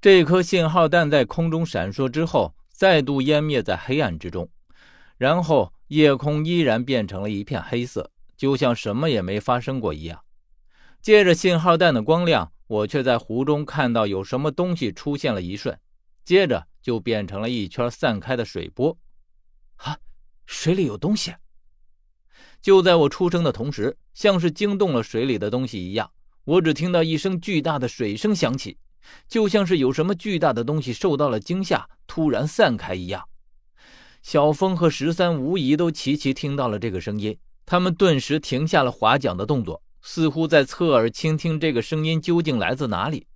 这颗信号弹在空中闪烁之后，再度湮灭在黑暗之中，然后夜空依然变成了一片黑色，就像什么也没发生过一样。借着信号弹的光亮，我却在湖中看到有什么东西出现了一瞬，接着就变成了一圈散开的水波。啊，水里有东西！就在我出声的同时，像是惊动了水里的东西一样，我只听到一声巨大的水声响起，就像是有什么巨大的东西受到了惊吓，突然散开一样。小峰和十三无疑都齐齐听到了这个声音，他们顿时停下了划桨的动作，似乎在侧耳倾听这个声音究竟来自哪里。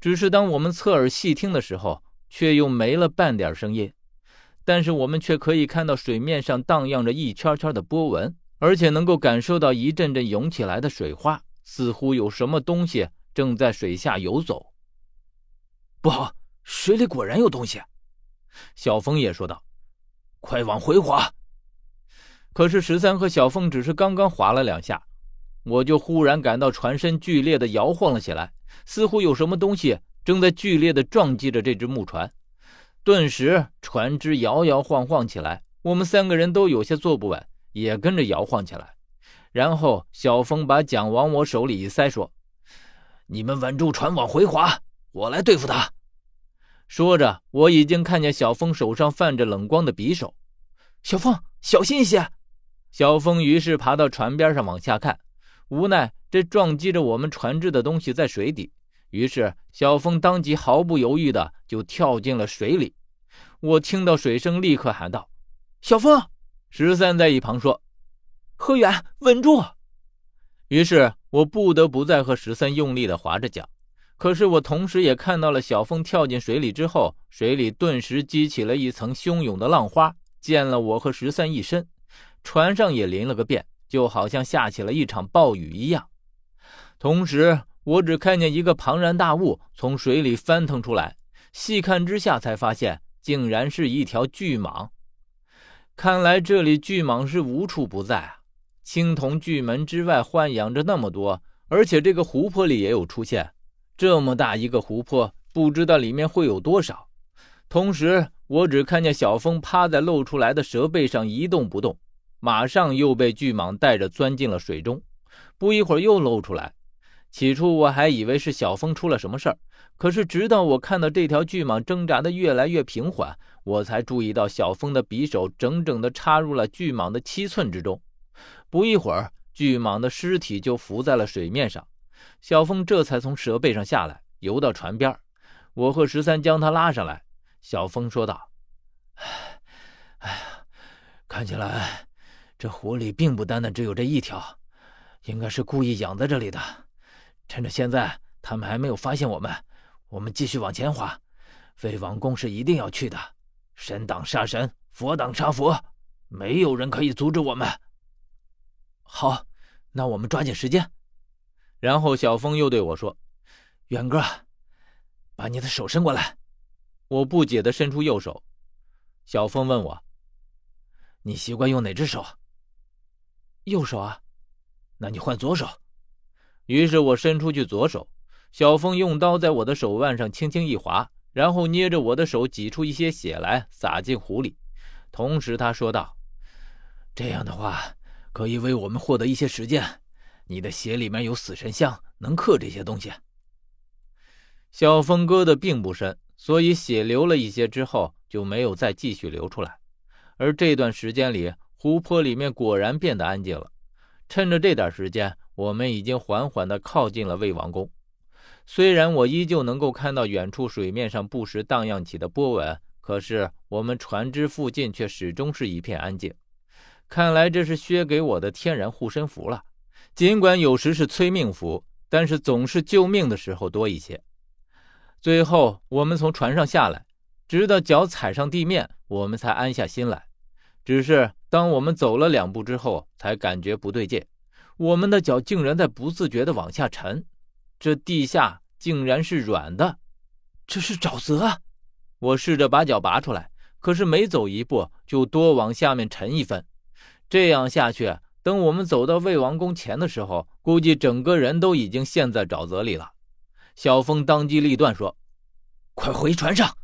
只是当我们侧耳细听的时候，却又没了半点声音。但是我们却可以看到水面上荡漾着一圈圈的波纹。而且能够感受到一阵阵涌起来的水花，似乎有什么东西正在水下游走。不好，水里果然有东西！小峰也说道：“快往回划！”可是十三和小峰只是刚刚划了两下，我就忽然感到船身剧烈的摇晃了起来，似乎有什么东西正在剧烈的撞击着这只木船。顿时，船只摇摇晃晃起来，我们三个人都有些坐不稳。也跟着摇晃起来，然后小峰把桨往我手里一塞，说：“你们稳住船，往回划，我来对付他。”说着，我已经看见小峰手上泛着冷光的匕首。小峰，小心一些！小峰于是爬到船边上往下看，无奈这撞击着我们船只的东西在水底，于是小峰当即毫不犹豫的就跳进了水里。我听到水声，立刻喊道：“小峰！”十三在一旁说：“何远，稳住！”于是我不得不再和十三用力的划着桨。可是我同时也看到了小凤跳进水里之后，水里顿时激起了一层汹涌的浪花，溅了我和十三一身，船上也淋了个遍，就好像下起了一场暴雨一样。同时，我只看见一个庞然大物从水里翻腾出来，细看之下才发现，竟然是一条巨蟒。看来这里巨蟒是无处不在啊！青铜巨门之外豢养着那么多，而且这个湖泊里也有出现。这么大一个湖泊，不知道里面会有多少。同时，我只看见小峰趴在露出来的蛇背上一动不动，马上又被巨蟒带着钻进了水中。不一会儿又露出来。起初我还以为是小峰出了什么事儿，可是直到我看到这条巨蟒挣扎的越来越平缓。我才注意到小峰的匕首整整的插入了巨蟒的七寸之中，不一会儿，巨蟒的尸体就浮在了水面上。小峰这才从蛇背上下来，游到船边。我和十三将他拉上来。小峰说道：“哎，哎，看起来这湖里并不单单只有这一条，应该是故意养在这里的。趁着现在他们还没有发现我们，我们继续往前划。魏王宫是一定要去的。”神挡杀神，佛挡杀佛，没有人可以阻止我们。好，那我们抓紧时间。然后小峰又对我说：“远哥，把你的手伸过来。”我不解的伸出右手。小峰问我：“你习惯用哪只手？”“右手啊。”“那你换左手。”于是我伸出去左手，小峰用刀在我的手腕上轻轻一划。然后捏着我的手，挤出一些血来，撒进湖里。同时，他说道：“这样的话，可以为我们获得一些时间。你的血里面有死神香，能克这些东西。”小峰割的并不深，所以血流了一些之后就没有再继续流出来。而这段时间里，湖泊里面果然变得安静了。趁着这点时间，我们已经缓缓地靠近了魏王宫。虽然我依旧能够看到远处水面上不时荡漾起的波纹，可是我们船只附近却始终是一片安静。看来这是薛给我的天然护身符了。尽管有时是催命符，但是总是救命的时候多一些。最后，我们从船上下来，直到脚踩上地面，我们才安下心来。只是当我们走了两步之后，才感觉不对劲，我们的脚竟然在不自觉地往下沉。这地下竟然是软的，这是沼泽！我试着把脚拔出来，可是每走一步就多往下面沉一分。这样下去，等我们走到魏王宫前的时候，估计整个人都已经陷在沼泽里了。小峰当机立断说：“快回船上！